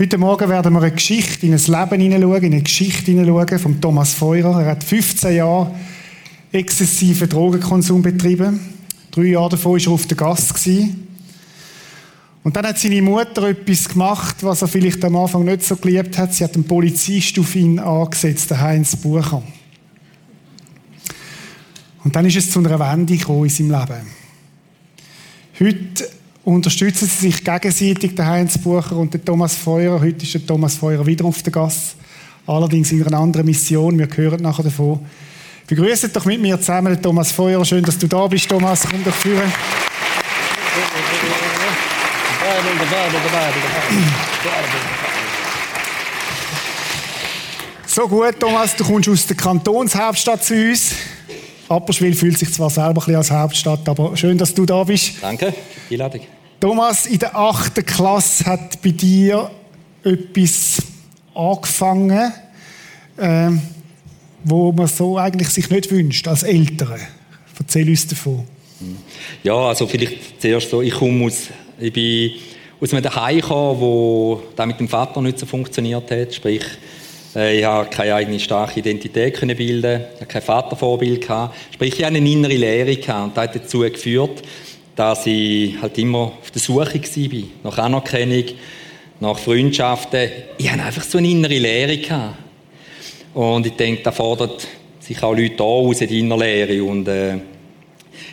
Heute Morgen werden wir eine Geschichte in ein Leben hineinschauen, in eine Geschichte hineinschauen von Thomas Feurer. Er hat 15 Jahre exzessiven Drogenkonsum betrieben. Drei Jahre davon war er auf der Gast. Und dann hat seine Mutter etwas gemacht, was er vielleicht am Anfang nicht so geliebt hat. Sie hat einen Polizist auf ihn angesetzt, den Heinz Bucher. Und dann ist es zu einer Wende gekommen in seinem Leben. Heute unterstützen sie sich gegenseitig, der Heinz Bucher und der Thomas Feuer. Heute ist der Thomas Feuer wieder auf der Gas. Allerdings in einer anderen Mission. Wir hören nachher davon. Begrüßt doch mit mir zusammen den Thomas Feuer. Schön, dass du da bist, Thomas. Komm doch führen. So gut, Thomas, du kommst aus der Kantonshauptstadt zu uns. Apperschwil fühlt sich zwar selber ein bisschen als Hauptstadt, aber schön, dass du da bist. Danke, Einladung. Thomas, in der achten Klasse hat bei dir etwas angefangen, äh, wo man so eigentlich sich nicht wünscht als Eltern. Erzähl uns davon. Ja, also vielleicht zuerst so, ich komme aus, ich bin aus einem Heim gekommen, wo da mit dem Vater nicht so funktioniert hat, sprich, äh, ich habe keine eigene starke Identität können bilden, ich habe kein Vatervorbild gehabt, sprich, ich hatte eine innere Lehre gehabt und das hat dazu geführt, dass ich halt immer auf der Suche war, nach Anerkennung, nach Freundschaften. Ich hatte einfach so eine innere. Gehabt. Und ich denke, da fordert sich auch Leute aus, die innere Leere. Und äh,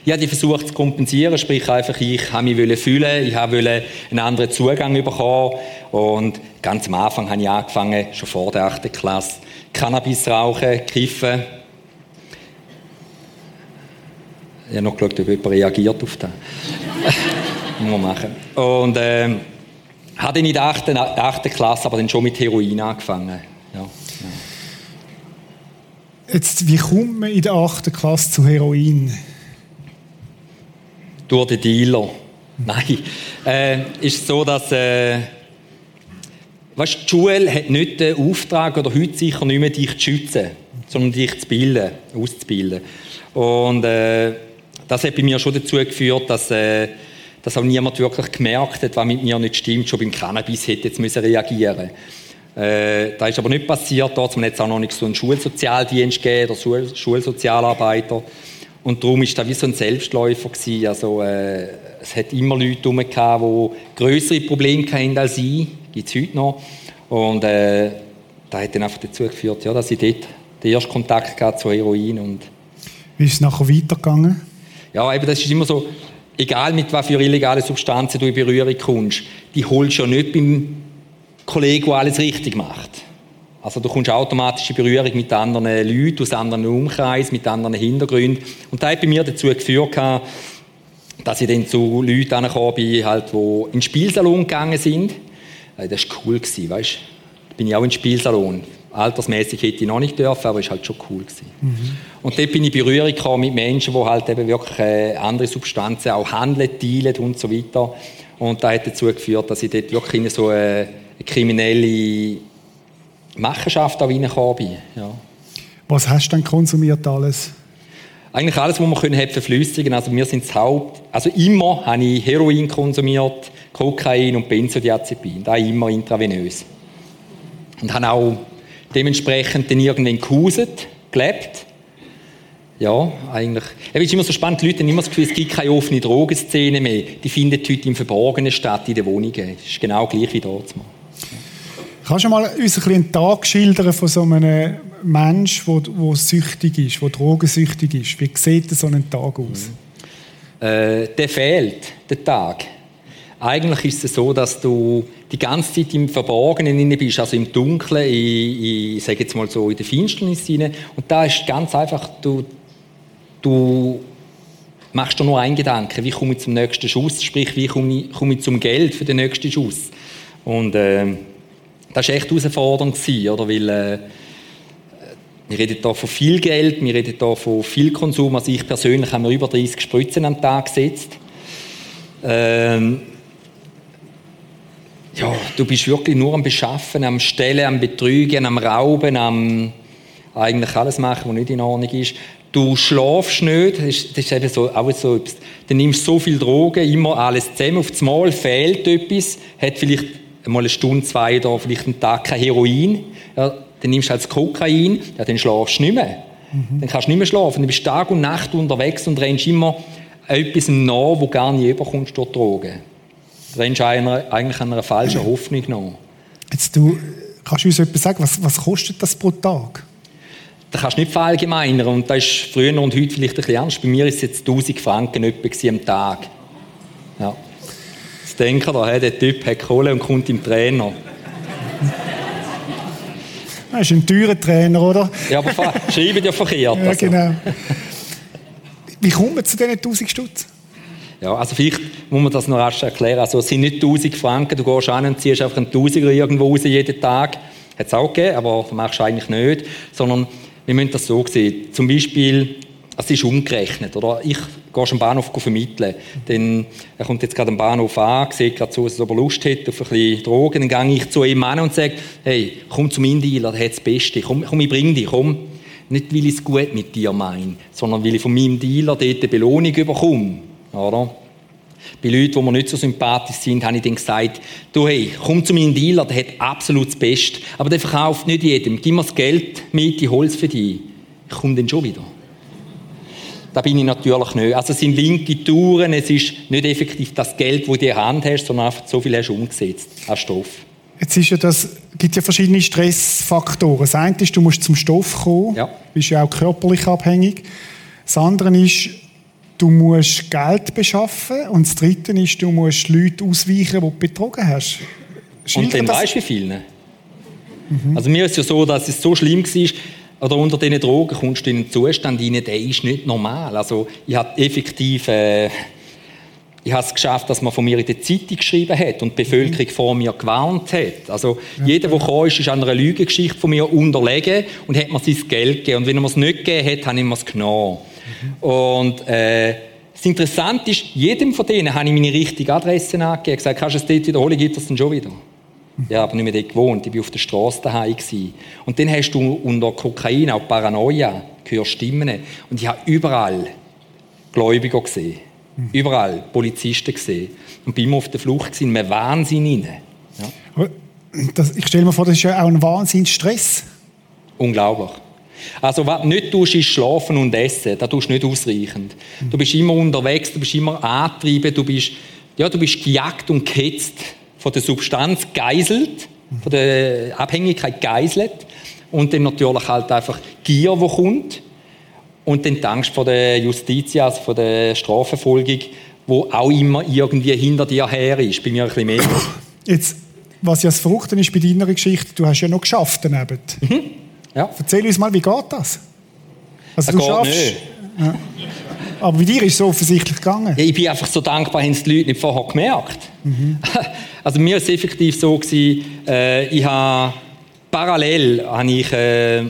ich habe die versucht zu kompensieren, sprich einfach, ich habe mich fühlen, ich wollte einen anderen Zugang bekommen. Und ganz am Anfang habe ich angefangen, schon vor der 8. Klasse, Cannabis rauchen, kiffen, ich habe noch geschaut, ob jemand reagiert auf das. Muss man machen. Und ähm, habe in der 8. 8. Klasse aber dann schon mit Heroin angefangen. Ja, ja. Jetzt, wie kommt man in der 8. Klasse zu Heroin? Durch den Dealer. Nein. Äh, ist so, dass äh, weißt, die Schule hat nicht den Auftrag, oder heute sicher nicht mehr, dich zu schützen, sondern dich zu bilden, auszubilden. Und äh, das hat bei mir schon dazu geführt, dass, äh, dass auch niemand wirklich gemerkt hat, was mit mir nicht stimmt. Schon beim Cannabis hätte jetzt müssen reagieren äh, Das ist aber nicht passiert. Dort hat es auch noch nicht so einen Schulsozialdienst gegeben, oder Schul Schulsozialarbeiter. Und darum war das wie so ein Selbstläufer. Gewesen. Also, äh, es hat immer Leute herum, die größere Probleme hatten als ich. Gibt es heute noch. Und äh, das hat dann einfach dazu geführt, ja, dass ich dort den ersten Kontakt zu Heroin. Und Wie ist es nachher weitergegangen? Ja, eben, das ist immer so, egal mit was für illegalen Substanzen du in Berührung kommst, die holst du ja nicht beim Kollegen, der alles richtig macht. Also du kommst automatisch in Berührung mit anderen Leuten aus anderen Umkreisen, mit anderen Hintergründen. Und das hat bei mir dazu geführt, dass ich dann zu Leuten angekommen bin, halt, die in den Spielsalon gegangen sind. Das war cool, weißt du. Da bin ich auch in den Spielsalon. Altersmäßig hätte ich noch nicht dürfen, aber es war halt schon cool. Gewesen. Mhm. Und dort bin ich in Berührung gekommen mit Menschen, die halt eben wirklich äh, andere Substanzen auch handeln, dealen und so weiter. Und das hat dazu geführt, dass ich dort wirklich in so eine, kriminelle Machenschaft auch reingekommen bin. Ja. Was hast du denn konsumiert alles? Eigentlich alles, was man können verflüssigen Also wir sind das Haupt... Also immer habe ich Heroin konsumiert, Kokain und Benzodiazepin. Da immer intravenös. Und habe auch dementsprechend dann irgendwann gehuset, gelebt. Ja, eigentlich. Es ist immer so spannend, die Leute haben immer das Gefühl, es gibt keine offene Drogenszene mehr. Die findet heute im Verborgenen statt, in den Wohnungen. Das ist genau gleich wie dort. Kannst du mal uns einen Tag schildern von so einem Menschen, der süchtig ist, der drogensüchtig ist? Wie sieht so ein Tag aus? Äh, der fehlt, der Tag. Eigentlich ist es so, dass du die ganze Zeit im Verborgenen bist, also im Dunkeln, ich, ich sage jetzt mal so in der Finsternis hinein. Und da ist ganz einfach, du, du machst dir nur einen Gedanken, wie komme ich zum nächsten Schuss, sprich, wie komme ich, komme ich zum Geld für den nächsten Schuss. Und äh, das war echt herausfordernd, oder? weil äh, wir reden hier von viel Geld, wir reden hier von viel Konsum. Also ich persönlich habe mir über 30 Spritzen am Tag gesetzt. Ähm, ja, du bist wirklich nur am Beschaffen, am Stellen, am Betrügen, am Rauben, am eigentlich alles machen, was nicht in Ordnung ist. Du schlafst nicht, das ist, das ist eben so, auch so etwas. Du nimmst so viel Drogen, immer alles zusammen, auf das Mal fehlt etwas, hat vielleicht mal eine Stunde, zwei oder vielleicht einen Tag kein Heroin, ja, dann nimmst du halt das Kokain, ja, dann schlafst du nicht mehr. Mhm. Dann kannst du nicht mehr schlafen. Du bist Tag und Nacht unterwegs und rennst immer etwas nach, wo gar nicht überkommst durch Drogen. Du rennst eigentlich an einer falschen Hoffnung nach. Jetzt du, kannst du uns etwas sagen, was, was kostet das pro Tag? Das kannst du nicht verallgemeinern und das ist früher und heute vielleicht ein bisschen ernst. Bei mir ist es jetzt 1000 Franken etwa am Tag. Ja. Das denken da, der Typ hat Kohle und kommt im Trainer. Er ist ein teurer Trainer, oder? Ja, aber schreiben ja verkehrt. ja, also. genau. Wie kommt man zu diesen 1000 Stutz? Ja, also vielleicht muss man das noch rasch erklären. Also es sind nicht 1000 Franken, du gehst an und ziehst einfach einen Tausiger irgendwo raus jeden Tag. Hat es auch gegeben, aber machst du eigentlich nicht. Sondern wir müssen das so sehen. Zum Beispiel, es ist umgerechnet. Oder? Ich gehe am Bahnhof vermitteln. Dann, er kommt jetzt gerade am Bahnhof an, sieht gerade so, dass er Lust hat auf ein bisschen Drogen. Dann gehe ich zu ihm an und sage, hey, komm zum Indieler, der hat das Beste. Komm, komm ich bring dich, komm. Nicht, weil ich es gut mit dir meine, sondern weil ich von meinem Dealer dort eine Belohnung bekomme. Oder? Bei Leuten, die mir nicht so sympathisch sind, habe ich dann gesagt, du hey, komm zu meinem Dealer, der hat absolut das Beste. Aber der verkauft nicht jedem. Gib mir das Geld mit, ich hole es für dich. Ich komme dann schon wieder. Da bin ich natürlich nicht. Also es sind linke Touren, es ist nicht effektiv das Geld, das du in der Hand hast, sondern einfach so viel hast du umgesetzt an Stoff. Jetzt ist ja das, gibt ja verschiedene Stressfaktoren. Das eine ist, du musst zum Stoff kommen, ja. bist ja auch körperlich abhängig. Das andere ist, du musst Geld beschaffen und das dritte ist, du musst Leute ausweichen, die du betrogen hast. Schildert und dann weißt du, wie viele? Mhm. Also mir ist es ja so, dass es so schlimm war, oder unter diesen Drogen kommst du in einen Zustand rein, der ist nicht normal. Also ich habe effektiv, äh, ich habe es geschafft, dass man von mir in der Zeitung geschrieben hat und die Bevölkerung vor mir gewarnt hat. Also ja. jeder, der kam, ist an einer Lügengeschichte von mir unterlegen und hat mir sein Geld gegeben. Und wenn er mir es nicht gegeben hat, habe ich mir es genommen. Und äh, das Interessante ist, jedem von denen habe ich meine richtige Adresse angegeben. gesagt, kannst du es dort wiederholen, gibt es dann schon wieder. Ja, aber nicht mehr dort gewohnt. Ich war auf der Straße daheim. Und dann hast du unter Kokain auch Paranoia, hörst Stimmen. Und ich habe überall Gläubiger gesehen. Mhm. Überall Polizisten gesehen. Und bin immer auf der Flucht in einem Wahnsinn rein. Ja. Das, ich stelle mir vor, das ist ja auch ein Wahnsinnsstress. Unglaublich. Also, was du nicht tust, ist schlafen und essen. Das tust du nicht ausreichend. Du bist immer unterwegs, du bist immer angetrieben, du bist, ja, du bist gejagt und gehetzt von der Substanz geiselt, von der Abhängigkeit geiselt und dann natürlich halt einfach Gier, die kommt und dann die Angst vor der Justiz, also von der Strafverfolgung, wo auch immer irgendwie hinter dir her ist, bei mir ein bisschen mehr. Jetzt, was ja das Fruchten ist bei deiner Geschichte, du hast ja noch geschafft daneben. Mhm. Ja. Erzähl uns mal, wie geht das? Also das du schaffst. Ja. Aber bei dir ist es so offensichtlich gegangen. Ja, ich bin einfach so dankbar, haben es die Leute nicht vorher gemerkt. Mhm. Also mir war es effektiv so, gewesen, äh, ich habe parallel habe ich, äh,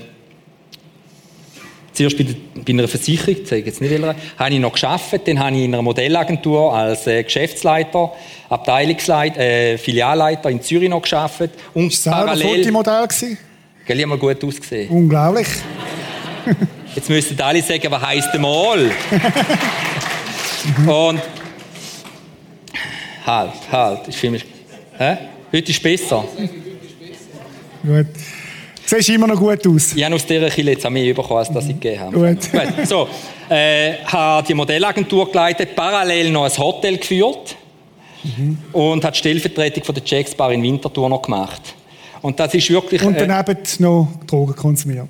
zuerst bei, bei einer Versicherung, ich jetzt nicht welcher, habe ich noch geschafft, dann habe ich in einer Modellagentur als äh, Geschäftsleiter, Abteilungsleiter, äh, Filialleiter in Zürich noch geschafft und ist parallel. War das Fotomodell gewesen? Gell, ich mal gut ausgesehen. Unglaublich. Jetzt müssten alle sagen, was heisst der Mal? und halt, halt, ich finde Hä? Heute ist besser. Gut. Du siehst immer noch gut aus. Ich habe aus dieser Kille jetzt auch mehr bekommen, als das ich gegeben habe. Gut. gut. So, äh, habe die Modellagentur geleitet, parallel noch ein Hotel geführt mhm. und hat die Stellvertretung von der Jacks Bar in Winterthur noch gemacht. Und das ist wirklich... Und äh, daneben äh, noch Drogen konsumiert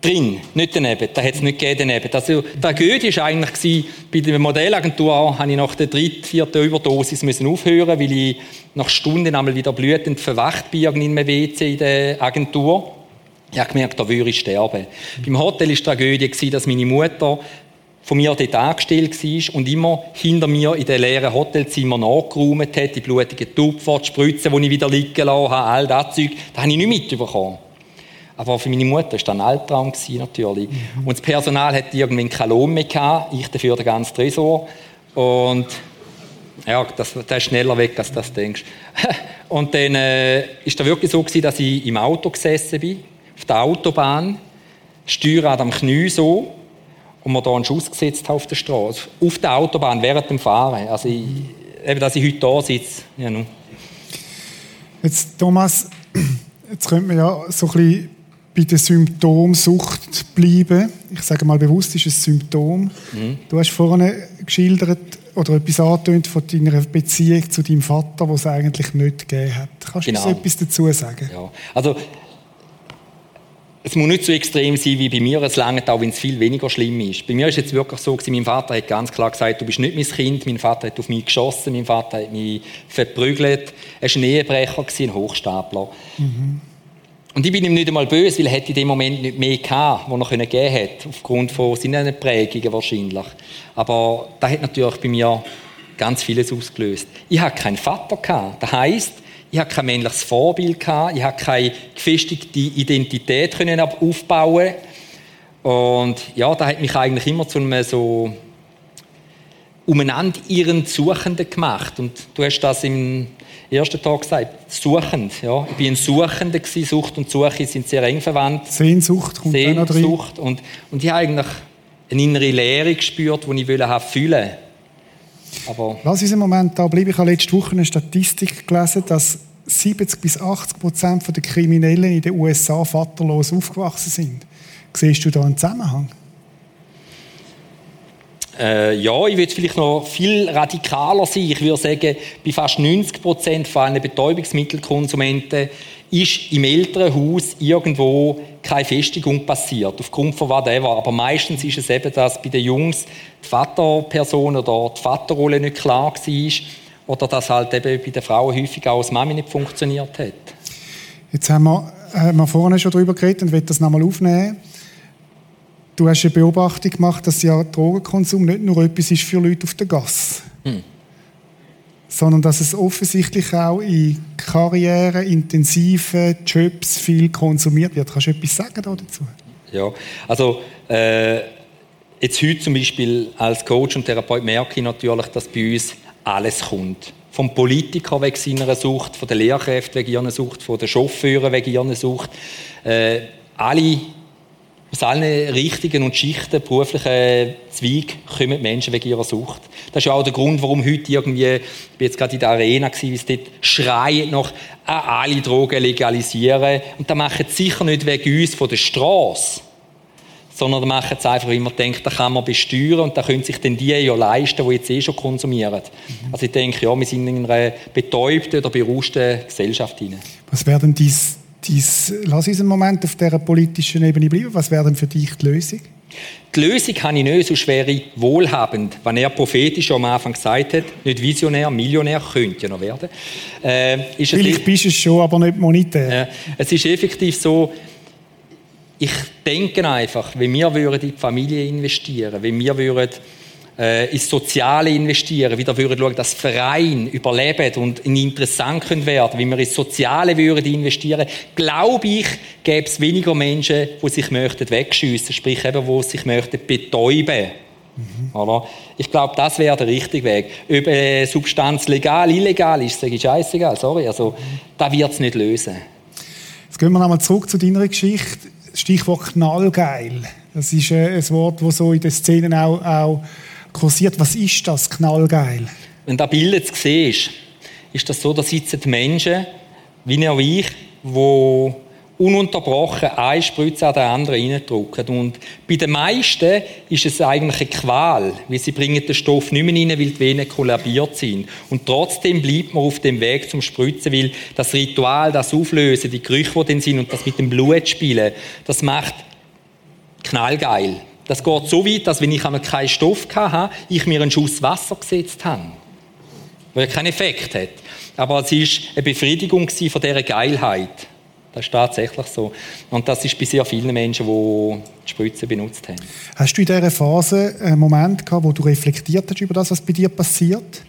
drin, nicht daneben. Da hat es nicht gegeben daneben. Also, die Tragödie war eigentlich, bei der Modellagentur habe ich nach der dritten, vierten Überdosis müssen aufhören, weil ich nach Stunden einmal wieder blutend verwacht bin in einem WC in der Agentur. Ich habe gemerkt, da würde ich sterben. Beim Hotel war die Tragödie, dass meine Mutter von mir dort angestellt war und immer hinter mir in den leeren Hotelzimmer nachgeräumt hat, die blutigen Tupfer, die Spritzen, die ich wieder liegen lassen habe, all das Zeug. Das habe ich nicht mitbekommen. Aber für meine Mutter war das ein Albtraum natürlich. Mhm. Und das Personal hatte irgendwie keinen Lohn mehr gehabt, ich dafür den ganzen Tresor. Und ja, das, das ist schneller weg, als du das denkst. Und dann äh, ist da wirklich so gewesen, dass ich im Auto gesessen bin, auf der Autobahn, Steuerrad am Knie so, und mir da einen Schuss gesetzt auf der Straße. Auf der Autobahn, während dem Fahren. Also, ich, eben, dass ich heute da sitze. Ja. Jetzt, Thomas, jetzt könnte man ja so ein bisschen bei der Symptomsucht bleiben. Ich sage mal bewusst, ist ein Symptom. Mhm. Du hast vorhin geschildert oder etwas angetönt von deiner Beziehung zu deinem Vater, was es eigentlich nicht gegeben hat. Kannst du genau. etwas dazu sagen? Ja. Also, es muss nicht so extrem sein wie bei mir, es langt auch, wenn es viel weniger schlimm ist. Bei mir ist es jetzt wirklich so, mein Vater hat ganz klar gesagt, du bist nicht mein Kind, mein Vater hat auf mich geschossen, mein Vater hat mich verprügelt, er war ein Ehebrecher, ein Hochstapler. Mhm. Und ich bin ihm nicht einmal böse, weil er in dem Moment nicht mehr gehabt, was er geben hätte, aufgrund von seinen Prägungen wahrscheinlich. Aber das hat natürlich bei mir ganz vieles ausgelöst. Ich hatte keinen Vater gehabt. Das heisst, ich hatte kein männliches Vorbild gehabt, ich hatte keine gefestigte Identität können aufbauen. Und ja, das hat mich eigentlich immer zu einem so umeinander ihren Suchenden gemacht. Und du hast das im ersten Tag gesagt, suchend. Ja. Ich bin ein Suchender gewesen. Sucht und Suche sind sehr eng verwandt. Sehnsucht kommt Sehnsucht. Sehnsucht. Und, und ich habe eigentlich eine innere Leere gespürt, die ich wollte fühlen aber Lass uns einen Moment da bleiben. Ich habe letzte Woche eine Statistik gelesen, dass 70 bis 80 Prozent der Kriminellen in den USA vaterlos aufgewachsen sind. Siehst du da einen Zusammenhang? Äh, ja, ich würde vielleicht noch viel radikaler sein. Ich würde sagen, bei fast 90 Prozent von allen Betäubungsmittelkonsumenten ist im Elternhaus irgendwo keine Festigung passiert, aufgrund von whatever. Aber meistens ist es eben, dass bei den Jungs die Vaterperson oder die Vaterrolle nicht klar war oder dass halt eben bei den Frauen häufig auch als Mami nicht funktioniert hat. Jetzt haben wir, haben wir vorhin schon darüber geredet und will das nochmal aufnehmen. Du hast eine Beobachtung gemacht, dass ja Drogenkonsum nicht nur etwas ist für Leute auf der Gasse. Sondern dass es offensichtlich auch in Karrieren, intensiven Jobs viel konsumiert wird. Kannst du etwas sagen dazu? Ja, also äh, jetzt heute zum Beispiel als Coach und Therapeut merke ich natürlich, dass bei uns alles kommt. Vom Politiker wegen seiner Sucht, von den Lehrkräften wegen ihrer Sucht, von den Chauffeuren wegen ihrer Sucht. Äh, alle aus allen Richtigen und Schichten, beruflichen Zweig, kommen Menschen wegen ihrer Sucht. Das ist ja auch der Grund, warum heute irgendwie, ich bin jetzt gerade in der Arena wie es dort schreien noch, alle Drogen legalisieren. Und das machen sie sicher nicht wegen uns von der Straße, sondern machen es einfach, weil man denkt, da kann man besteuern und da können sich dann die ja leisten, die jetzt eh schon konsumieren. Mhm. Also ich denke, ja, wir sind in einer betäubten oder berauschten Gesellschaft hinein. Was wäre denn dies dies, lass uns einen Moment auf dieser politischen Ebene bleiben. Was wäre denn für dich die Lösung? Die Lösung kann ich nicht so schwer wohlhabend, wenn er prophetisch am Anfang gesagt hat, nicht Visionär, Millionär, könnte ja noch werden. Äh, Vielleicht bist du es schon, aber nicht monetär. Äh, es ist effektiv so, ich denke einfach, wenn wir in die Familie investieren, wenn wir würden äh, ins Soziale investieren, wieder würden schauen, dass Verein überlebt und interessant können werden, wie wir ins Soziale würden investieren, glaube ich, gäbe es weniger Menschen, die sich möchten wegschiessen, sprich eben, die sich möchten betäuben. Mhm. Oder? Ich glaube, das wäre der richtige Weg. Ob eine Substanz legal, illegal ist, sage ich scheißegal, sorry. Also, da wird es nicht lösen. Jetzt gehen wir nochmal zurück zu deiner Geschichte. Stichwort knallgeil. Das ist äh, ein Wort, das so in den Szenen auch, auch kursiert. Was ist das knallgeil? Wenn du das Bild siehst, ist das so, da sitzen Menschen, wie auch ich, die ununterbrochen eine Spritze an der anderen reindrücken. Und bei den meisten ist es eigentlich eine Qual, weil sie bringen den Stoff nicht mehr rein, weil die Venen kollabiert sind. Und trotzdem bleibt man auf dem Weg zum Spritzen, weil das Ritual, das Auflösen, die Gerüche, die dann sind und das mit dem Blut spielen, das macht knallgeil. Das geht so weit, dass wenn ich einmal keinen Stoff hatte, ich mir einen Schuss Wasser gesetzt habe. Weil er keinen Effekt hat. Aber es war eine Befriedigung von dieser Geilheit. Das ist tatsächlich so. Und das ist bei sehr vielen Menschen, die die Spritze benutzt haben. Hast du in dieser Phase einen Moment gehabt, wo du reflektiert hast über das, was bei dir passiert?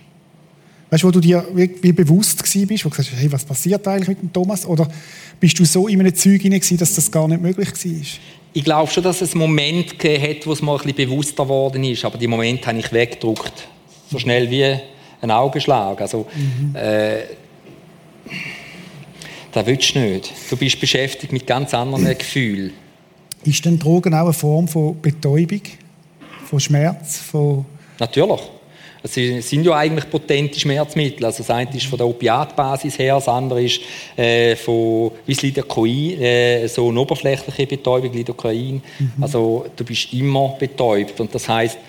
Weißt du, wo du dir wie, bewusst gewesen bist, wo du gesagt hast, hey, was passiert eigentlich mit dem Thomas? Oder bist du so in einem Zeug hinein, dass das gar nicht möglich war? ich glaube schon, dass es einen Moment gegeben hat, wo es mal ein bisschen bewusster geworden ist, aber die Moment habe ich weggedruckt. So schnell wie ein Augenschlag. Also, mhm. äh, das willst du nicht. Du bist beschäftigt mit ganz anderen Gefühlen. Ist denn Drogen auch eine Form von Betäubung? Von Schmerz? Von Natürlich. Es sind ja eigentlich potente Schmerzmittel. Also das eine ist von der Opiatbasis her, das andere ist äh, von wie Lidocain, äh, so eine oberflächliche Betäubung, Lidocain. Mhm. Also du bist immer betäubt und das heißt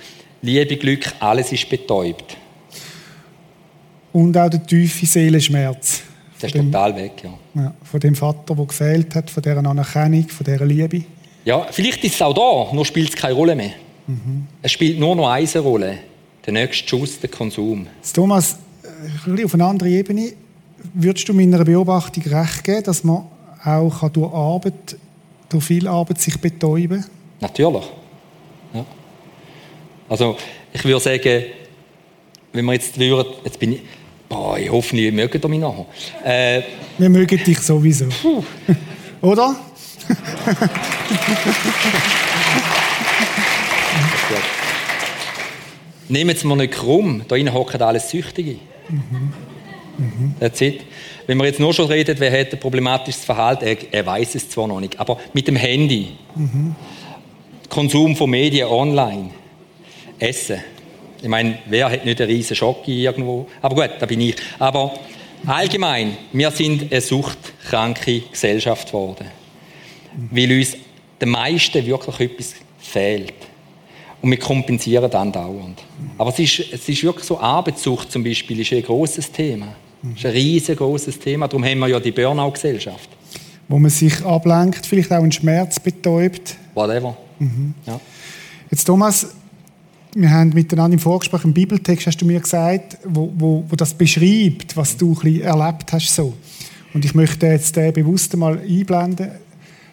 Liebe, Glück, alles ist betäubt. Und auch der tiefe Seelenschmerz. Der ist dem, total weg, ja. ja. Von dem Vater, der gefehlt hat, von dieser Anerkennung, von dieser Liebe. Ja, vielleicht ist es auch da, nur spielt es keine Rolle mehr. Mhm. Es spielt nur noch eine Rolle. Der nächste Schuss, der Konsum. Thomas, äh, auf einer anderen Ebene, würdest du meiner Beobachtung recht geben, dass man auch durch Arbeit, durch viel Arbeit sich betäuben kann? Natürlich. Ja. Also, ich würde sagen, wenn wir jetzt würden, jetzt bin ich, boah, ich hoffe, ihr mögt mich nachher. Äh, wir mögen dich sowieso. Oder? Nehmen Sie mir nicht krumm, da innen hocken alles Süchtige. Mhm. Mhm. That's it. Wenn wir jetzt nur schon reden, wer hat ein problematisches Verhalten, er, er weiß es zwar noch nicht, aber mit dem Handy, mhm. Konsum von Medien online, Essen. Ich meine, wer hat nicht einen riesen Schock irgendwo? Aber gut, da bin ich. Aber allgemein, wir sind eine suchtkranke Gesellschaft geworden. Weil uns den meisten wirklich etwas fehlt. Und wir kompensieren dann dauernd. Aber es ist, es ist wirklich so, Arbeitssucht zum Beispiel ist ein großes Thema. Das ist ein riesengroßes Thema. Darum haben wir ja die Burnout-Gesellschaft. Wo man sich ablenkt, vielleicht auch einen Schmerz betäubt. Whatever. Mhm. Ja. Jetzt, Thomas, wir haben miteinander im Vorgespräch einen Bibeltext, hast du mir gesagt, wo, wo, wo das beschreibt, was du ein erlebt hast. So. Und ich möchte jetzt den bewusst mal einblenden.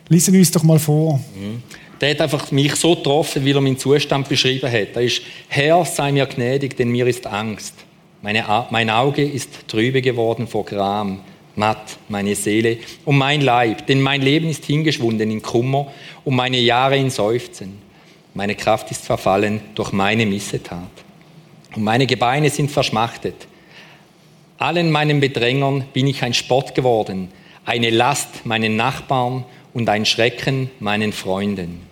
Lesen uns doch mal vor. Mhm der hat einfach mich so getroffen, wie er meinen Zustand beschrieben hat. Da ist, Herr, sei mir gnädig, denn mir ist Angst. Meine, mein Auge ist trübe geworden vor Gram, matt meine Seele und mein Leib, denn mein Leben ist hingeschwunden in Kummer und meine Jahre in Seufzen. Meine Kraft ist verfallen durch meine Missetat. Und meine Gebeine sind verschmachtet. Allen meinen Bedrängern bin ich ein Spott geworden, eine Last meinen Nachbarn und ein Schrecken meinen Freunden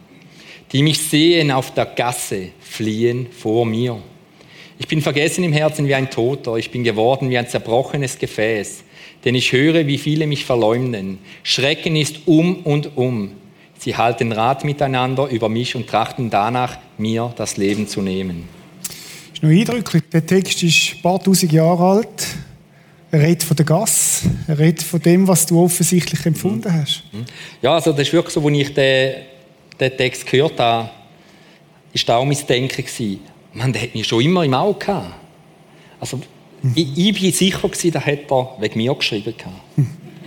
die mich sehen auf der Gasse, fliehen vor mir. Ich bin vergessen im Herzen wie ein Toter, ich bin geworden wie ein zerbrochenes Gefäß, denn ich höre, wie viele mich verleumden. Schrecken ist um und um. Sie halten Rat miteinander über mich und trachten danach, mir das Leben zu nehmen. Das ist noch eindrücklich. Der Text ist ein paar tausend Jahre alt. Er redet von der Gasse. Er redet von dem, was du offensichtlich empfunden hast. Ja, also das ist wirklich so, als ich den den Text gehört habe, war da auch mein Denken. Gewesen. Man, der hat mich schon immer im Auge gehabt. Also, mhm. ich, ich bin sicher gewesen, der hat er wegen mir geschrieben gehabt.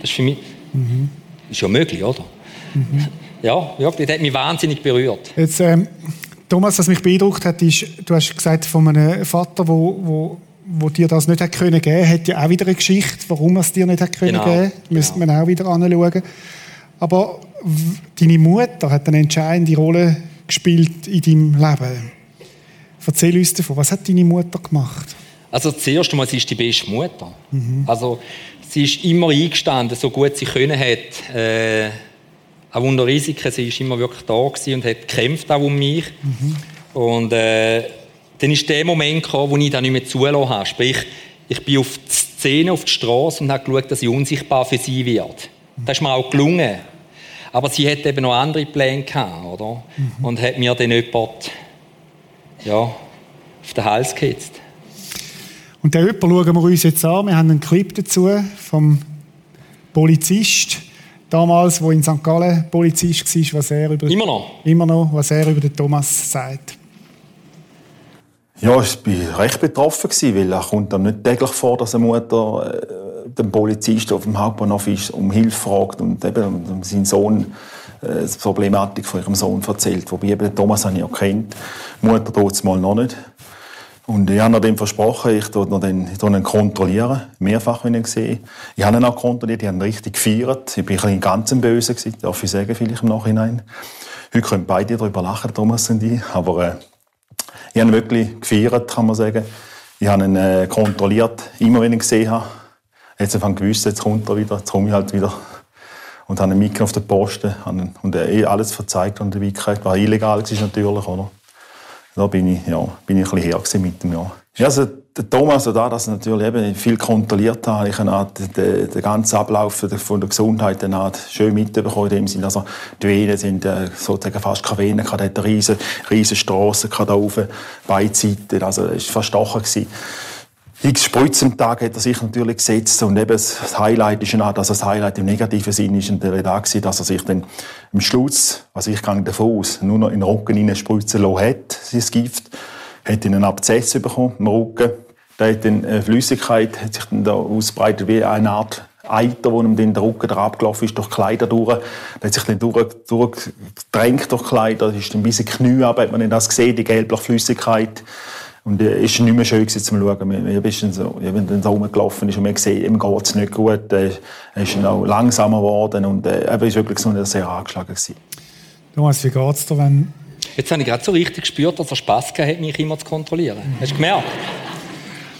Das ist für mich, mhm. ist ja möglich, oder? Mhm. Ja, wirklich, das hat mich wahnsinnig berührt. Jetzt, ähm, Thomas, was mich beeindruckt hat, ist, du hast gesagt, von einem Vater, wo, wo, wo dir das nicht hat können geben, hat ja auch wieder eine Geschichte, warum es dir nicht hat können genau. geben. Müsste genau. man auch wieder anschauen. Aber deine Mutter hat eine entscheidende Rolle gespielt in deinem Leben. Erzähl uns davon, was hat deine Mutter gemacht? Also zuerst einmal, sie ist die beste Mutter. Mhm. Also sie ist immer eingestanden, so gut sie können hat. Äh, auch unter Risiken, sie ist immer wirklich da und hat gekämpft auch um mich. Mhm. Und äh, dann ist der Moment gekommen, wo ich dann nicht mehr zulassen habe. Sprich, ich bin auf die Szene, auf die Straße und habe geschaut, dass ich unsichtbar für sie wird. Das ist mir auch gelungen. Aber sie hat eben noch andere Pläne gehabt, oder? Mhm. Und hat mir dann jemand, ja, auf den Hals gehetzt. Und den jemand schauen wir uns jetzt an. Wir haben einen Clip dazu vom Polizist damals, wo in St. Gallen Polizist war, was er über immer noch immer noch, was er über den Thomas sagt. Ja, ich war recht betroffen, weil es kommt dann nicht täglich vor, dass eine Mutter den Polizisten auf dem Hauptbahnhof ist, um Hilfe fragt und eben seinen Sohn äh, die Problematik von ihrem Sohn erzählt. Wobei eben Thomas habe ich ja kennt, Mutter tut es mal noch nicht. Und ich habe ihm versprochen, ich tue ihn kontrollieren, mehrfach, wenn ich ihn sehe. Ich habe ihn auch kontrolliert, ich habe ihn richtig gefeiert. Ich bin ein bisschen ganz böse gewesen, darf ich sagen, vielleicht im Nachhinein. Heute können beide darüber lachen, Thomas und ich, aber äh, ich habe ihn wirklich gefeiert, kann man sagen. Ich habe ihn äh, kontrolliert, immer wenn ich ihn gesehen habe. Jetzt habe ich gewusst, jetzt kommt er wieder, jetzt komme ich halt wieder. Und habe ihn mitgenommen auf den Posten und er eh alles verzeigt und dabei was illegal ist natürlich, oder? Da bin ich, ja, bin ich ein bisschen her mit dem, ja. ja also, der Thomas, da das natürlich eben viel kontrolliert hat, ich habe den, den ganzen Ablauf von der Gesundheit dann schön mitbekommen, in dem Sinne, also die Venen sind äh, sozusagen fast keine Venen, da hat eine riesen, riesen Strasse da rauf, beide Seiten, also es war verstochen gewesen. X Spritzen am Tag hat er sich natürlich gesetzt und eben das Highlight ist ja dass das Highlight im negativen Sinn ist natürlich da gewesen, dass er sich dann am Schluss, also ich gehe davon aus, nur noch in den Rücken hinein spritzen lassen hat, sein Gift, hat ihn einen Abzess bekommen im Rücken, da hat dann eine Flüssigkeit, hat sich dann da ausbreitet wie eine Art Eiter, wo ihm dann der Rücken abgelaufen ist, durch die Kleider durch. Der hat sich dann durch, durchgedrängt durch die Kleider, das ist dann bis in die Knie ab, hat man das gesehen, die gelbliche Flüssigkeit. Und es war nicht mehr schön zum Schauen. Ich bin so, ich bin dann so rumgelaufen ist und man gesehen, ihm geht es nicht gut. Er ist auch langsamer geworden und er war wirklich so sehr angeschlagen. Gewesen. Thomas, wie geht es dir, wenn... Jetzt habe ich gerade so richtig gespürt, dass er Spass gehabt hat, mich immer zu kontrollieren. Hast du gemerkt?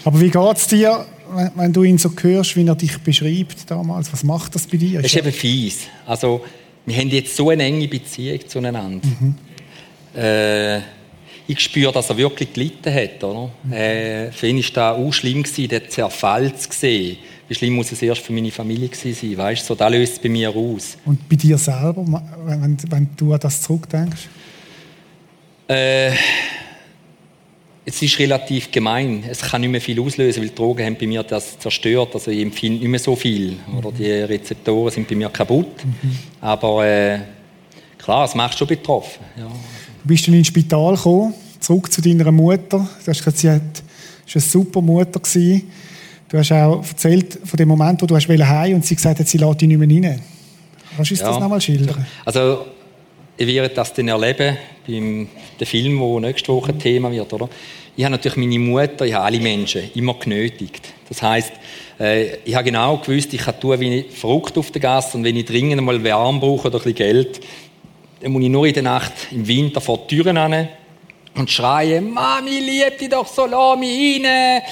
Aber wie geht es dir, wenn, wenn, du ihn so hörst, wie er dich beschreibt damals? Was macht das bei dir? Das ist eben fies. Also, wir haben jetzt so eine enge Beziehung zueinander. Mhm. Äh, ich spüre, dass er wirklich gelitten hat. Oder? Mhm. Äh, für ihn war das auch schlimm, gewesen, den Zerfall zu sehen. Wie schlimm muss es erst für meine Familie sein? Weißt, so, das löst es bei mir aus. Und bei dir selber, wenn, wenn du an das zurückdenkst? Äh, es ist relativ gemein. Es kann nicht mehr viel auslösen, weil Drogen haben bei mir das zerstört. Also ich empfinde nicht mehr so viel. Oder die Rezeptoren sind bei mir kaputt. Mhm. Aber äh, klar, es macht schon betroffen. Ja. Du bist dann ins Spital gekommen, zurück zu deiner Mutter. Du hast gesagt, sie war eine super Mutter. Gewesen. Du hast auch erzählt von dem Moment, wo du heim und sie gesagt hat, sie lässt dich nicht mehr rein. Kannst du uns ja. das nochmal schildern? Also, ich werde das dann erleben beim dem Film, der nächste Woche Thema wird. Oder? Ich habe natürlich meine Mutter, ich habe alle Menschen immer genötigt. Das heißt, äh, ich habe genau gewusst, ich kann tun wie verrückt auf der Gasse und wenn ich dringend mal Wärme brauche oder ein bisschen Geld, dann muss ich nur in der Nacht im Winter vor die Türen an und schreien, Mami, lieb dich doch so, lass mich rein.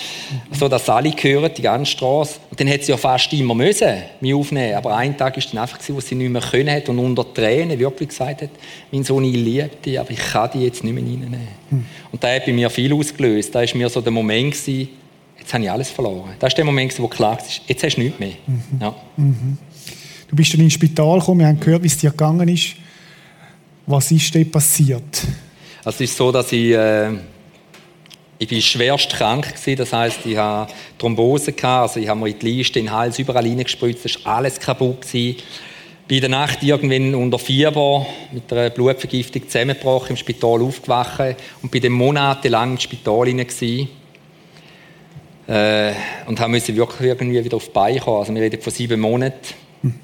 So, dass alle hören, die ganze Straße. Und dann hat sie ja fast immer müssen, mich aufnehmen. Aber ein Tag war dann einfach, wo sie nicht mehr können hat und unter Tränen wirklich gesagt hat, mein Sohn, ich liebe dich, aber ich kann dich jetzt nicht mehr reinnehmen. Hm. Und das hat bei mir viel ausgelöst. Da war mir so der Moment, gewesen, jetzt habe ich alles verloren. Das war der Moment, wo klar war, jetzt hast du nichts mehr. Mhm. Ja. Mhm. Du bist dann ins Spital gekommen, wir haben gehört, wie es dir gegangen ist. Was ist denn passiert? Es ist so, dass ich, äh, ich bin schwerst krank war. Das heißt, ich hatte Thrombose gehabt, also ich habe mir in die Liste, in den Hals überall reingespritzt, es war alles kaputt gewesen. Bin in der Nacht irgendwann unter Fieber mit einer Blutvergiftung zusammengebrochen, im Spital aufgewacht und bin dann monatelang im Spital hinein äh, und musste wirklich irgendwie wieder auf die Beine kommen. Also wir reden von sieben Monaten. Hm.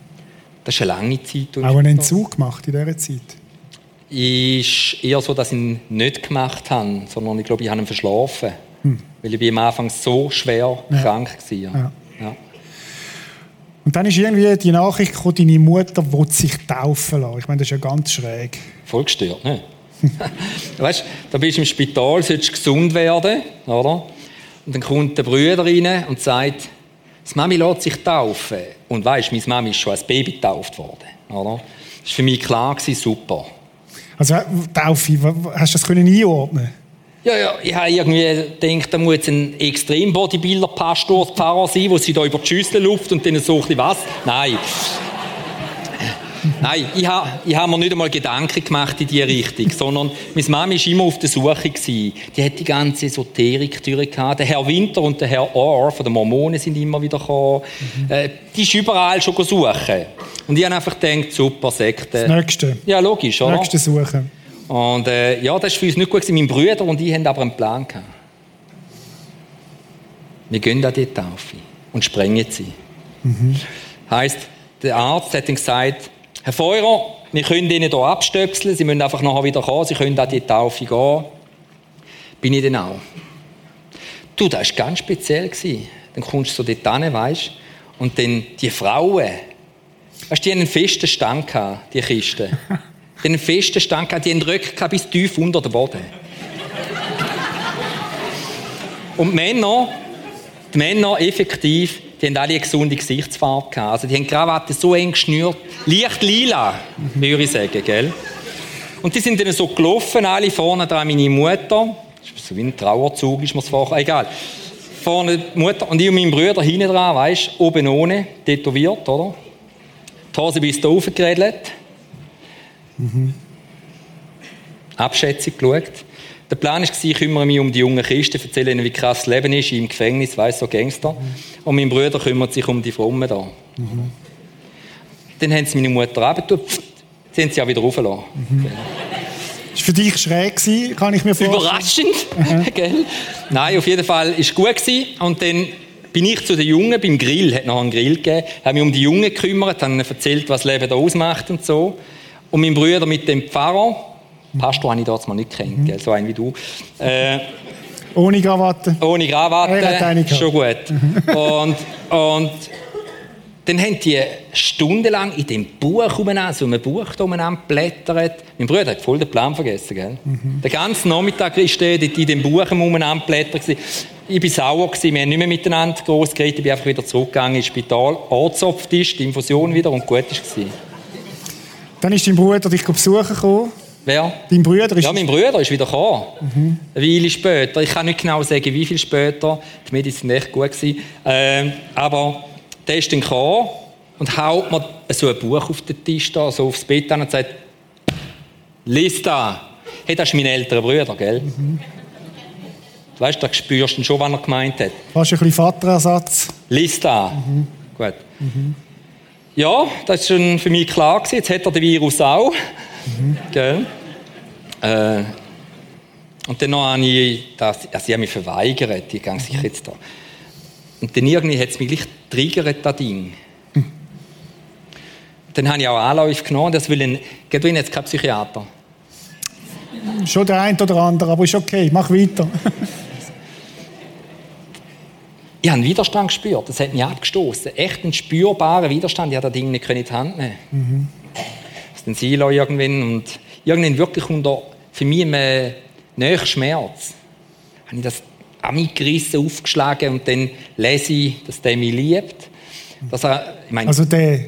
Das ist eine lange Zeit. Auch einen Entzug gemacht in dieser Zeit? Ist eher so, dass ich ihn nicht gemacht habe, sondern ich glaube, ich habe ihn verschlafen. Hm. Weil ich am Anfang so schwer ja. krank war. Ja. Ja. Und dann ist irgendwie die Nachricht gekommen, deine Mutter will sich taufen lassen. Ich meine, das ist ja ganz schräg. Voll gestört, ne? weißt, da bist du im Spital, sollst gesund werden, oder? Und dann kommt der Bruder rein und sagt, die Mami lässt sich taufen. Und weißt, meine Mami ist schon als Baby getauft worden, oder? Das war für mich klar, super. Also Taufe, hast du das können einordnen ja, ja, ich habe irgendwie gedacht, da muss ein extrem Bodybuilder Pastor Pfarrer sein, der sich da über die Schüssel luft und dann so ein was. Nein. Nein, ich habe, ich habe mir nicht einmal Gedanken gemacht in diese Richtung, sondern meine Mama war immer auf der Suche. Gewesen. Die hat die ganze Esoterik durchgehabt. Der Herr Winter und der Herr Orr von den Mormonen sind immer wieder gekommen. Mhm. Äh, die ist überall schon suchen. Und ich habe einfach gedacht, super, Sekte. Das Nächste. Ja, logisch, oder? Das Nächste suchen. Und äh, ja, das war für uns nicht gut. Gewesen. Mein Bruder und ich haben aber einen Plan gehabt. Wir gehen an die Taufe und sprengen sie. Mhm. Heißt, der Arzt hat dann gesagt, Herr Feurer, wir können Ihnen hier abstöpseln, Sie müssen einfach nachher wieder kommen, Sie können an die Taufe gehen. Bin ich dann auch. Du, das war ganz speziell. Dann kommst du so dort hin, weißt und dann die Frauen, Weißt, die haben einen festen Stand gehabt, die Kisten. Die haben einen festen Stand gehabt, die haben Röcke bis tief unter dem Boden. Und die Männer, die Männer effektiv, die haben alle eine gesunde Gesichtsfarbe gehabt. Also die haben die Krawatte so eng geschnürt, leicht lila, würde ich sagen, gell? Und die sind dann so gelaufen, alle vorne dran meine Mutter. So wie ein Trauerzug ist mir es vorher, egal. vorne die Mutter und ich und mein Bruder hinten dran, weißt du, oben ohne, tätowiert, oder? Die Hose bis da aufgeredelt. Mhm. Abschätzung geschaut. Der Plan war, ich kümmere mich um die jungen Christen, erzähle ihnen, wie krass das Leben ist, im Gefängnis, weiss so Gangster. Mhm. Und mein Bruder kümmert sich um die Frommen da. Mhm. Dann haben sie meine Mutter abgetan, sie haben sie auch wieder raufgelassen. Mhm. Das war für dich schräg, kann ich mir vorstellen. Überraschend, gell? Nein, auf jeden Fall war es gut. Gewesen. Und dann bin ich zu den Jungen beim Grill, hat noch einen Grill gegeben, habe mich um die Jungen gekümmert, habe ihnen erzählt, was das Leben da ausmacht und so. Und mein Bruder mit dem Pfarrer, Pastor habe ich damals mal nicht kennt, mhm. so ein wie du. Äh, ohne Krawatte? Ohne Krawatte, schon gut. Und, und dann haben die stundenlang in dem Buch umeinander, so einem Buch umeinander blättert. Mein Bruder hat voll den Plan vergessen, gell? Mhm. Den ganzen Nachmittag ist er in dem Buch umeinander blättert. Ich war sauer, wir haben nicht mehr miteinander groß geredet, ich bin einfach wieder zurückgegangen ins Spital, Arztopftisch, die Infusion wieder und gut war. Dann ist dein Bruder dich besuchen gekommen. Wer? Dein Bruder ist... Ja, mein Bruder ist wieder gekommen. Mhm. Eine Weile später. Ich kann nicht genau sagen, wie viel später. Die Medizin war echt gut. Ähm, aber der ist dann gekommen und haut mir so ein Buch auf den Tisch, da, so aufs Bett an und sagt, lies da. Hey, das ist mein älterer Bruder, gell? Mhm. Du weißt, da spürst du schon, was er gemeint hat. Fast ein bisschen Vaterersatz. Lies da. Mhm. Gut. Mhm. Ja, das war schon für mich klar. Gewesen. Jetzt hat er den Virus auch. Mhm. Gell? Äh, und dann noch habe ich, das, also ich habe mich verweigert, ich gehe sicher jetzt da. Und dann irgendwie hat es mich gleich triggert, das Ding. Mhm. Dann habe ich auch Anläufe genommen, das will ein, geht jetzt kein Psychiater. Schon der eine oder andere, aber ist okay, mach weiter. ich habe einen Widerstand gespürt, das hat mich abgestoßen. Echt einen spürbaren Widerstand, ich habe das Ding nicht in die Hand nehmen. Mhm. Dem Silo irgendwann und irgendwann wirklich unter für mich einem Schmerz habe ich das an mich gerissen, aufgeschlagen und dann lese ich, dass der mich liebt. Dass er, ich meine, also der...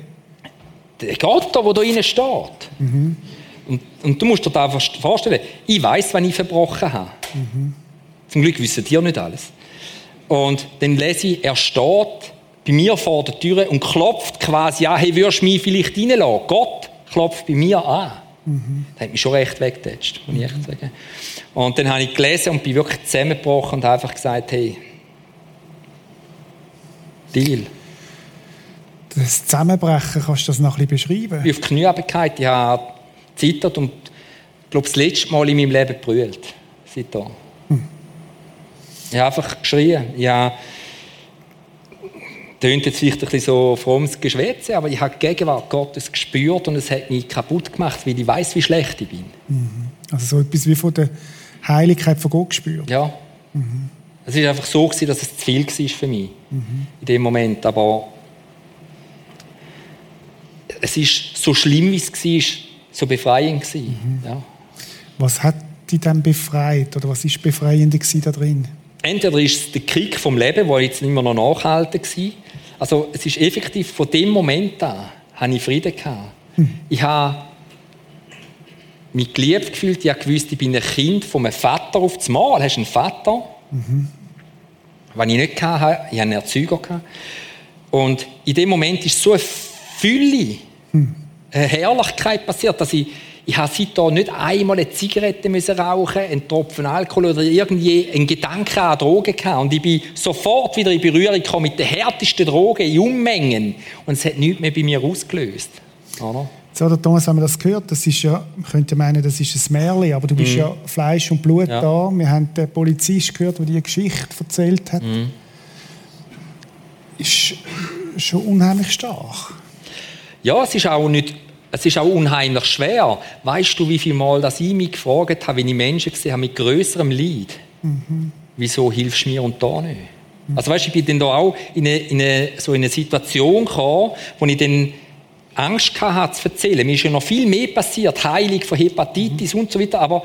Der Gott, der da drinnen steht. Mhm. Und, und, du musst dir einfach vorstellen, ich weiß, wann ich verbrochen habe. Mhm. Zum Glück wissen die nicht alles. Und dann lese ich, er steht bei mir vor der Tür und klopft quasi an, hey, würdest du mich vielleicht reinlassen? Gott klopft bei mir an. Mhm. Das hat mich schon recht weggetatscht, muss ich echt sagen. Und dann habe ich gelesen und bin wirklich zusammengebrochen und einfach gesagt, hey, Deal. Das Zusammenbrechen, kannst du das noch ein bisschen beschreiben? Ich bin auf die Knie runtergefallen, ich habe gezittert und ich glaube, das letzte Mal in meinem Leben gebrüllt. Seitdem. Ich habe einfach geschrien. Ich habe tönt jetzt vielleicht ein bisschen so frommes Geschwätze, aber ich habe die Gegenwart Gottes gespürt und es hat mich kaputt gemacht, weil ich weiß, wie schlecht ich bin. Mhm. Also so etwas wie von der Heiligkeit von Gott gespürt. Ja. Mhm. Es war einfach so, dass es zu viel war für mich mhm. in dem Moment. Aber es ist so schlimm, wie es war, so befreiend. Mhm. Ja. Was hat dich dann befreit oder was ist befreiend da drin? entweder ist es der Krieg vom Leben, der jetzt immer noch nachhalten war. Also es ist effektiv von dem Moment an, habe ich Frieden gehabt. Mhm. Ich habe mich geliebt gefühlt. Ich habe gewusst, ich bin ein Kind von einem Vater auf das Mal. Hast du einen Vater? Mhm. Was ich nicht hatte, ich hatte einen Erzeuger. Und in dem Moment ist so eine Fülle, mhm. eine Herrlichkeit passiert, dass ich ich habe seitdem nicht einmal eine Zigarette müssen rauchen, einen Tropfen Alkohol oder irgendwie einen Gedanken an Drogen gehabt. Und ich bin sofort wieder in Berührung gekommen mit den härtesten Drogen in Unmengen. Und es hat nichts mehr bei mir ausgelöst. Oder? So, der Thomas, wenn man das gehört, das ist ja, man könnte meinen, das ist ein Märchen, aber du bist mm. ja Fleisch und Blut ja. da. Wir haben den Polizist gehört, der die Geschichte erzählt hat. Mm. Ist schon unheimlich stark. Ja, es ist auch nicht es ist auch unheimlich schwer. Weißt du, wie viel Mal dass ich mich gefragt habe, wenn ich Menschen gesehen habe mit größerem Leid, mhm. wieso hilfst du mir und da nicht? Mhm. Also weißt, ich bin dann da auch in eine, in eine, so in eine Situation gekommen, wo ich dann Angst hatte, zu erzählen. Mir ist ja noch viel mehr passiert, Heilung von Hepatitis mhm. und so weiter, aber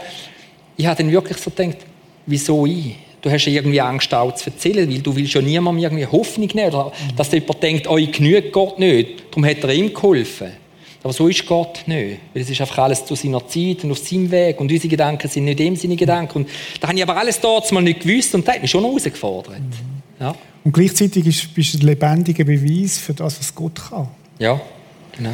ich habe dann wirklich so gedacht, wieso ich? Du hast ja irgendwie Angst, auch zu erzählen, weil du willst ja niemandem irgendwie Hoffnung nehmen, oder mhm. dass jemand denkt, oh, ich genüge Gott nicht, darum hat er ihm geholfen. Aber so ist Gott nicht. Weil es ist einfach alles zu seiner Zeit und auf seinem Weg und unsere Gedanken sind nicht dem seine Gedanken. Und da habe ich aber alles dort mal nicht gewusst und das hat mich schon herausgefordert. Mhm. Ja. Und gleichzeitig ist, bist du ein lebendiger Beweis für das, was Gott kann. Ja, genau.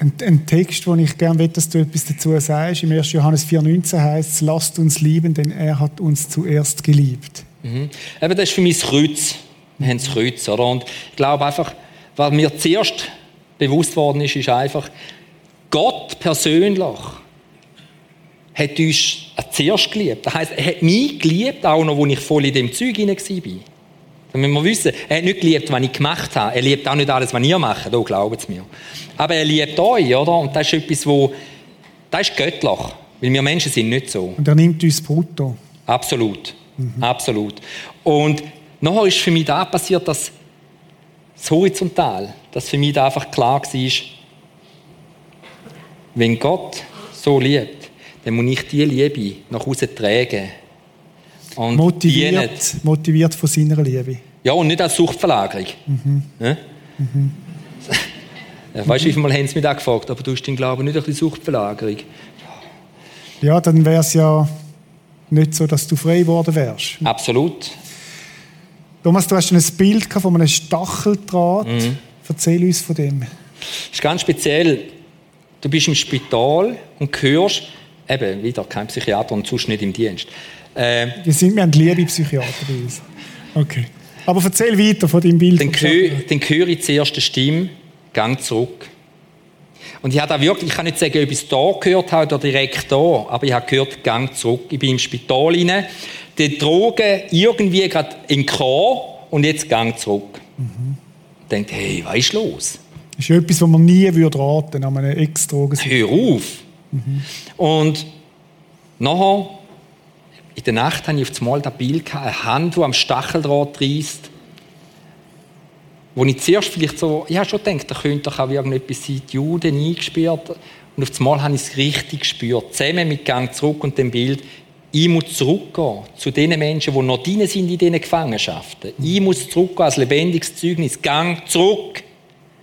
Ein, ein Text, wo ich gerne will, dass du etwas dazu sagst. Im 1. Johannes 4,19 heißt es: Lasst uns lieben, denn er hat uns zuerst geliebt. Mhm. Eben, das ist für mich das Kreuz. Wir haben das Kreuz, oder? Und ich glaube einfach, was mir zuerst bewusst worden ist, ist einfach, Gott persönlich hat uns zuerst geliebt. Das heisst, er hat mich geliebt, auch noch, als ich voll in dem Zeug hinein war. Da müssen wir wissen, er hat nicht geliebt, was ich gemacht habe. Er liebt auch nicht alles, was ihr macht, da glauben Sie mir. Aber er liebt euch, oder? Und das ist etwas, wo, das ist göttlich. Weil wir Menschen sind nicht so. Und er nimmt uns brutto. Absolut. Mhm. Absolut. Und nachher ist für mich da passiert, dass das Horizontal, dass für mich da einfach klar war, wenn Gott so liebt, dann muss ich diese Liebe nach Hause tragen. Und motiviert, motiviert von seiner Liebe. Ja, und nicht als Suchtverlagerung. Mhm. Ja? Mhm. Ja, weißt du, wie haben sie mich da gefragt, aber du hast den Glauben nicht durch die Suchtverlagerung. Ja, dann wäre es ja nicht so, dass du frei geworden wärst. Absolut. Thomas, du hast ein Bild von einem Stacheldraht. Mhm. Erzähl uns von dem. Das ist ganz speziell. Du bist im Spital und hörst, eben wieder kein Psychiater und sonst nicht im Dienst. Äh, wir sind wir haben liebe Psychiater bei uns. Okay. Aber erzähl weiter von deinem Bild. Dann, dann höre ich zuerst die Stimme, gang zurück. Und ich habe da wirklich, ich kann nicht sagen, ob ich es da gehört habe oder direkt da, aber ich habe gehört, gang zurück. Ich bin im Spital rein, die Drogen irgendwie gerade in K und jetzt gang zurück. Mhm. Ich denke, hey, was ist los? Das ist etwas, was man nie würde raten an einem Ex-Drogen. Hör auf! Mhm. Und nachher, in der Nacht hatte ich auf einmal das Bild, eine Hand, die am Stacheldraht reißt. Wo ich zuerst vielleicht so, ich habe schon gedacht, da könnte doch auch irgendetwas sein, die Juden eingesperrt. Und auf einmal habe ich es richtig gespürt. Zusammen mit Gang zurück und dem Bild, ich muss zurückgehen zu den Menschen, die noch drin sind in diesen Gefangenschaften. Ich muss zurückgehen als lebendiges Zeugnis. Gang zurück.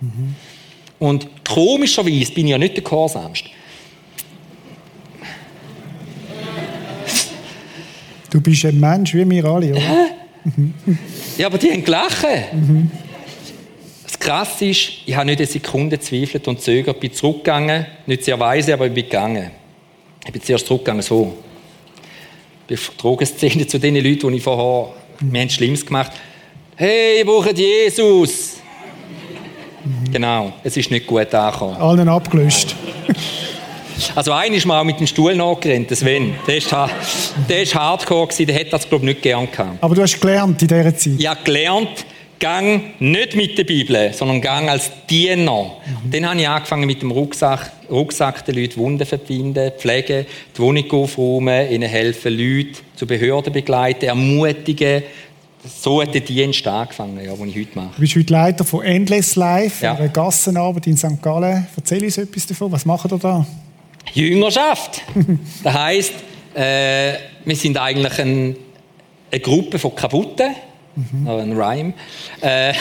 Mhm. Und komischerweise bin ich ja nicht der Gehorsamste. Du bist ein Mensch wie wir alle, oder? ja, aber die haben gelacht. Mhm. Das Krasse ist, ich habe nicht eine Sekunde gezweifelt und zögert, bin zurückgegangen. Nicht sehr weise, aber ich bin gegangen. Ich bin zuerst zurückgegangen, so. Bei Drogenszene zu den Leuten, die ich vorher, wir haben Schlimmes gemacht. Hey, ihr braucht Jesus! Mhm. Genau, es ist nicht gut angekommen. Allen abgelöscht. Also einer ist mal mit dem Stuhl nachgerannt, Sven. Der war der ist hardcore, gewesen, der hätte das, glaube ich, nicht gern gehabt. Aber du hast gelernt in dieser Zeit? Habe gelernt, gang nicht mit der Bibel, sondern gang als Diener. Mhm. Dann habe ich angefangen mit dem Rucksack, Rucksack den Leuten Wunden verbinden, pflegen, die Wohnung aufräumen, ihnen helfen, Leute zu Behörden begleiten, ermutigen. So hat der Dienst angefangen, ja, den ich heute mache. Du bist heute Leiter von Endless Life, ja. einer Gassenarbeit in St. Gallen. Erzähl uns etwas davon. Was macht ihr da? Jüngerschaft. Das heisst, äh, wir sind eigentlich ein, eine Gruppe von Kaputten, mhm. ein Rhyme. Äh,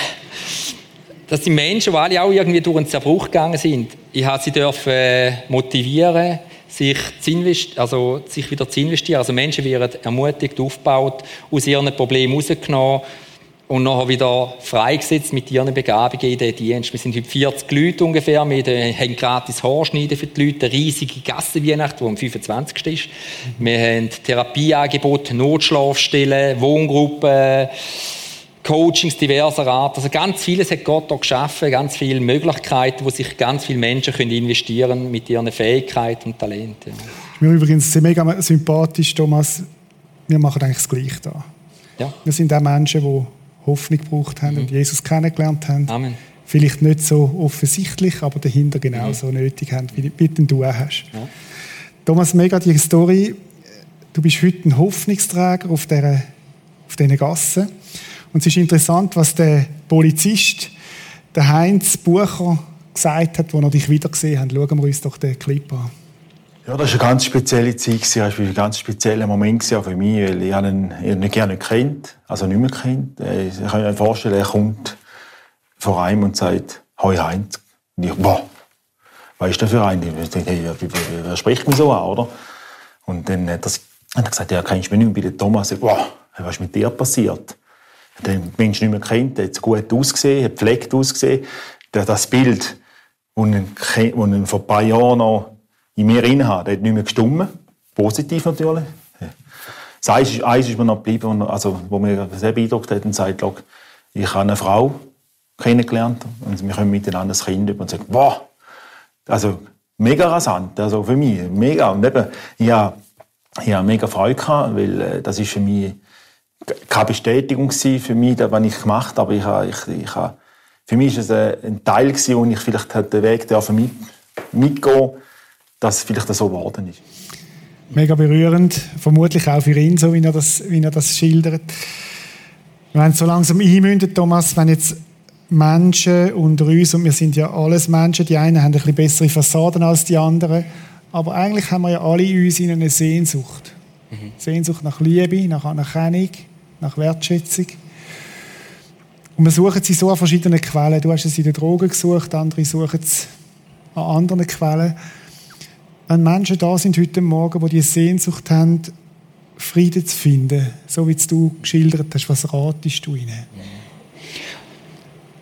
das sind Menschen, die alle auch irgendwie durch einen Zerbruch gegangen sind. Ich habe sie dürfen äh, motivieren, sich, also sich wieder zu investieren. Also Menschen werden ermutigt, aufgebaut, aus ihren Problemen rausgenommen und nachher wieder freigesetzt mit ihren Begabungen in den Dienst. Wir sind heute 40 Leute ungefähr. Wir haben gratis Haarschneiden für die Leute, eine riesige Gassenweihnacht, die am 25. ist. Wir haben Therapieangebote, Notschlafstellen, Wohngruppen, Coachings diverser Art. Also ganz vieles hat Gott hier geschaffen, ganz viele Möglichkeiten, wo sich ganz viele Menschen können investieren mit ihren Fähigkeiten und Talenten. Mir übrigens mega sympathisch, Thomas. Wir machen eigentlich das Gleiche da. Ja. Wir sind auch Menschen, die Hoffnung gebraucht haben mhm. und Jesus kennengelernt haben. Amen. Vielleicht nicht so offensichtlich, aber dahinter genauso mhm. nötig haben, wie, wie du auch hast. Ja. Thomas, mega die Story. Du bist heute ein Hoffnungsträger auf dieser auf diesen Gassen. Und es ist interessant, was der Polizist, der Heinz Bucher, gesagt hat, als er dich wiedergesehen hat. Schauen wir uns doch den Clip an. Ja, das war eine ganz spezielle Zeit. Das war ein ganz spezieller Moment für mich, weil ich ihn, ihn gerne kennt, also nicht mehr kennt. Äh, ich kann mir vorstellen, er kommt vor einem und sagt, «Hoi Heinz». Und ich, boah, was ist das für ein? Ich denke, hey, wer spricht mich so an, oder? Und dann hat er, gesagt, ja, kennst du mich nicht mehr bei Thomas? Ich, boah, was ist mit dir passiert? den Menschen nicht mehr kennt, der hat gut ausgesehen, hat pflegt ausgesehen. Das Bild, das ich vor ein paar Jahren noch in mir drin habe, hat nicht mehr gestummen. Positiv natürlich. Das Eis ist, ist mir noch geblieben, also, wo mir sehr beeindruckt hat und sagt, ich habe eine Frau kennengelernt und wir können miteinander ein Kind über und sagen, wow, also mega rasant, also für mich, mega. Und eben, ich habe, mega Freude gehabt, weil äh, das ist für mich keine Bestätigung für mich, was ich gemacht habe, aber ich ich, ich für mich war es ein Teil, gewesen, wo ich vielleicht den Weg mit, mitgehen dass vielleicht so geworden ist. Mega berührend, vermutlich auch für ihn, so wie er das, wie er das schildert. Wenn es so langsam einmündet, Thomas, wenn jetzt Menschen unter uns, und wir sind ja alles Menschen, die einen haben ein bisschen bessere Fassaden als die anderen, aber eigentlich haben wir ja alle in uns eine Sehnsucht. Mhm. Sehnsucht nach Liebe, nach Anerkennung, nach Wertschätzung. Und wir suchen sie so an verschiedenen Quellen. Du hast es in den Drogen gesucht, andere suchen es an anderen Quellen. Wenn Menschen da sind heute Morgen, die die Sehnsucht haben, Frieden zu finden, so wie du geschildert hast, was ratest du ihnen?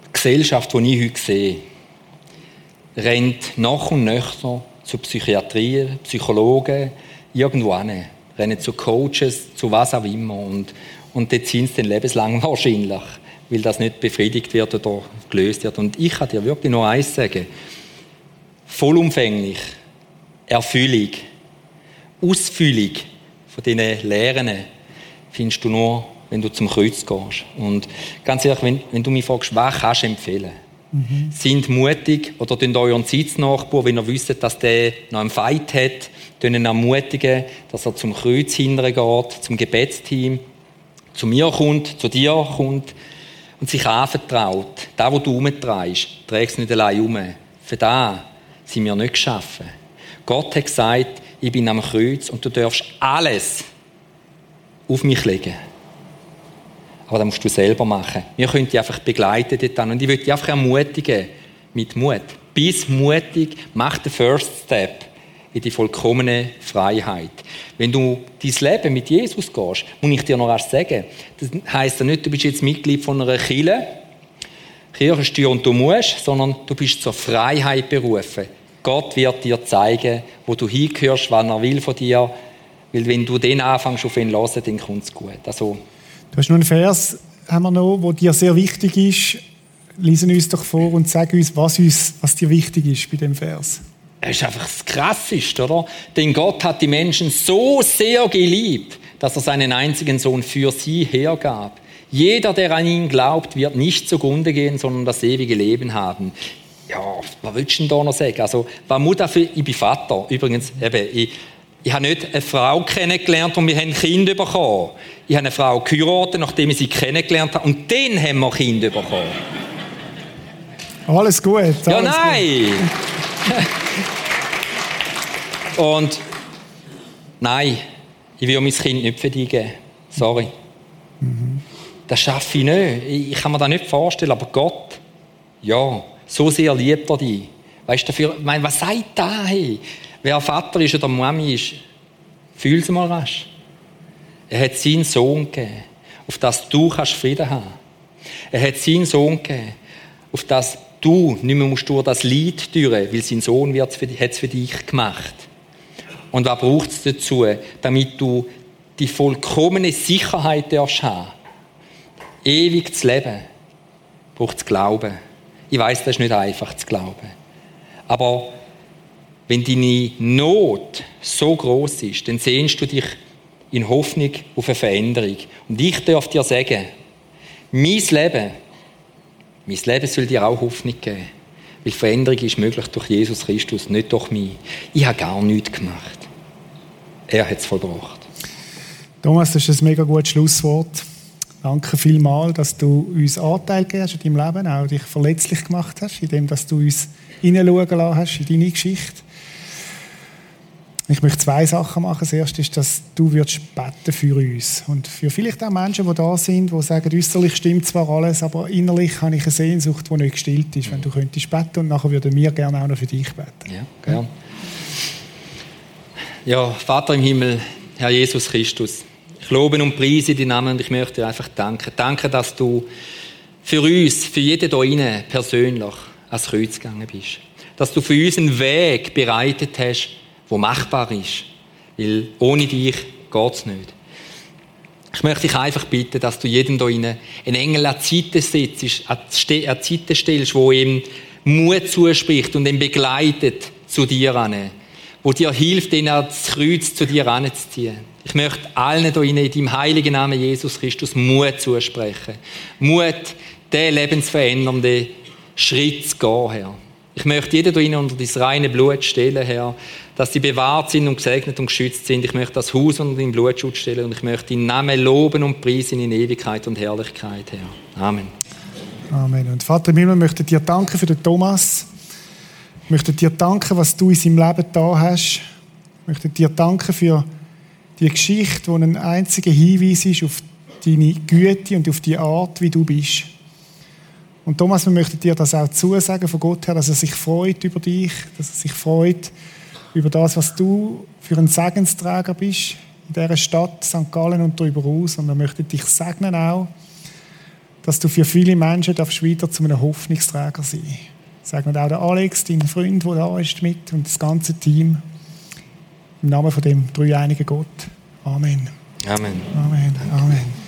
Die Gesellschaft, die ich heute sehe, rennt nach und nöcher zu Psychiatrie, Psychologen, irgendwo hin. Rennen zu Coaches, zu was auch immer. Und, und dort sind sie dann lebenslang wahrscheinlich, weil das nicht befriedigt wird oder gelöst wird. Und ich kann dir wirklich nur eins sagen. Vollumfänglich Erfüllung, Ausfüllung von diesen Lehren findest du nur, wenn du zum Kreuz gehst. Und ganz ehrlich, wenn, wenn du mich fragst, was kannst du empfehlen? Mhm. Sind mutig oder tun euren Sitznachbar, wenn ihr wisst, dass der noch einen Fight hat, ihn ermutigen, dass er zum Kreuz hintergeht, zum Gebetsteam, zu mir kommt, zu dir kommt und sich anvertraut. Da, wo du umtreibst, trägst du nicht allein um. Für das sind wir nicht geschaffen. Gott hat gesagt, ich bin am Kreuz und du darfst alles auf mich legen. Aber das musst du selber machen. Wir können dich einfach begleiten dort Und ich würde dich einfach ermutigen, mit Mut. Bis mutig, mach den First Step in die vollkommene Freiheit. Wenn du dein Leben mit Jesus gehst, muss ich dir noch erst sagen, das heisst ja nicht, du bist jetzt Mitglied von einer Kirche, Kirchensteuer und du musst, sondern du bist zur Freiheit berufen. Gott wird dir zeigen, wo du hingehörst, was er will von dir. Weil wenn du den anfängst auf ihn hören, dann kommt es gut. Also, du hast noch einen Vers, haben wir noch, der dir sehr wichtig ist. Lies uns doch vor und sag uns, was, uns, was dir wichtig ist bei dem Vers. Es ist einfach das Krasseste, oder? Denn Gott hat die Menschen so sehr geliebt, dass er seinen einzigen Sohn für sie hergab. Jeder, der an ihn glaubt, wird nicht zugrunde gehen, sondern das ewige Leben haben ja, was willst du denn da noch sagen? Also, was muss für, ich bin Vater, übrigens, eben, ich, ich habe nicht eine Frau kennengelernt und wir haben ein Kind bekommen. Ich habe eine Frau geheiratet, nachdem ich sie kennengelernt habe und dann haben wir ein Kind bekommen. Alles gut. Alles ja, nein! und nein, ich will mein Kind nicht für dich geben. Sorry. Mhm. Das schaffe ich nicht. Ich kann mir das nicht vorstellen, aber Gott, ja. So sehr liebt er dich. Weißt du, dafür, mein, was sagt da? Hey? Wer Vater ist oder Mami ist, fühl es mal rasch. Er hat seinen Sohn gegeben, auf das du kannst Frieden haben. Er hat seinen Sohn gegeben, auf das du nicht mehr musst durch das Leid düren, weil sein Sohn hat es für dich gemacht. Und was braucht es dazu, damit du die vollkommene Sicherheit darfst haben? Ewig zu leben, braucht es Glauben. Ich weiß, das ist nicht einfach zu glauben. Aber wenn deine Not so groß ist, dann sehnst du dich in Hoffnung auf eine Veränderung. Und ich darf dir sagen, mein Leben, mein Leben soll dir auch Hoffnung geben. Weil Veränderung ist möglich durch Jesus Christus, nicht durch mich. Ich habe gar nichts gemacht. Er hat es vollbracht. Thomas, das ist ein mega gutes Schlusswort. Danke vielmals, dass du uns Anteil gegeben hast in deinem Leben, auch dich verletzlich gemacht hast, indem du uns hineinschauen lassen hast in deine Geschichte. Ich möchte zwei Sachen machen. Das erste ist, dass du würdest beten für uns und für vielleicht auch Menschen, die da sind, die sagen, äußerlich stimmt zwar alles, aber innerlich habe ich eine Sehnsucht, die nicht gestillt ist. Wenn du könntest beten und nachher würden wir gerne auch noch für dich beten. Ja, ja. ja Vater im Himmel, Herr Jesus Christus, Ich lobe und preise deinen Namen und ich möchte dir einfach danken. Danke, dass du für uns, für jeden hier innen persönlich ans Kreuz gegangen bist. Dass du für uns einen Weg bereitet hast, der machbar ist. Weil ohne dich geht es nicht. Ich möchte dich einfach bitten, dass du jedem hier einen Engel an die Seite setzt, an die stellst, wo ihm Mut zuspricht und ihn begleitet zu dir an. Wo dir hilft, ihn das Kreuz zu dir anzuziehen. Ich möchte allen hier in deinem heiligen Namen Jesus Christus Mut zusprechen. Mut, den lebensverändernden Schritt zu gehen, Herr. Ich möchte jeden hier unter dein reine Blut stellen, Herr, dass sie bewahrt sind und gesegnet und geschützt sind. Ich möchte das Haus unter deinem Blutschutz stellen und ich möchte deinen Namen loben und preisen in Ewigkeit und Herrlichkeit, Herr. Amen. Amen. Und Vater im Himmel, möchte dir danken für den Thomas. Ich möchte dir danken, was du in seinem Leben da hast. Ich möchte dir danken für die Geschichte, die ein einziger Hinweis ist auf deine Güte und auf die Art, wie du bist. Und Thomas, wir möchten dir das auch zusagen von Gott her, dass er sich freut über dich, dass er sich freut über das, was du für ein Segensträger bist in dieser Stadt St. Gallen und darüber aus. Und wir möchten dich segnen auch, dass du für viele Menschen darfst wieder zu einem Hoffnungsträger sein. Segnen auch der Alex, dein Freund, der da ist mit und das ganze Team. Im Namen von dem dreieinigen Gott. Amen. Amen. Amen. Amen.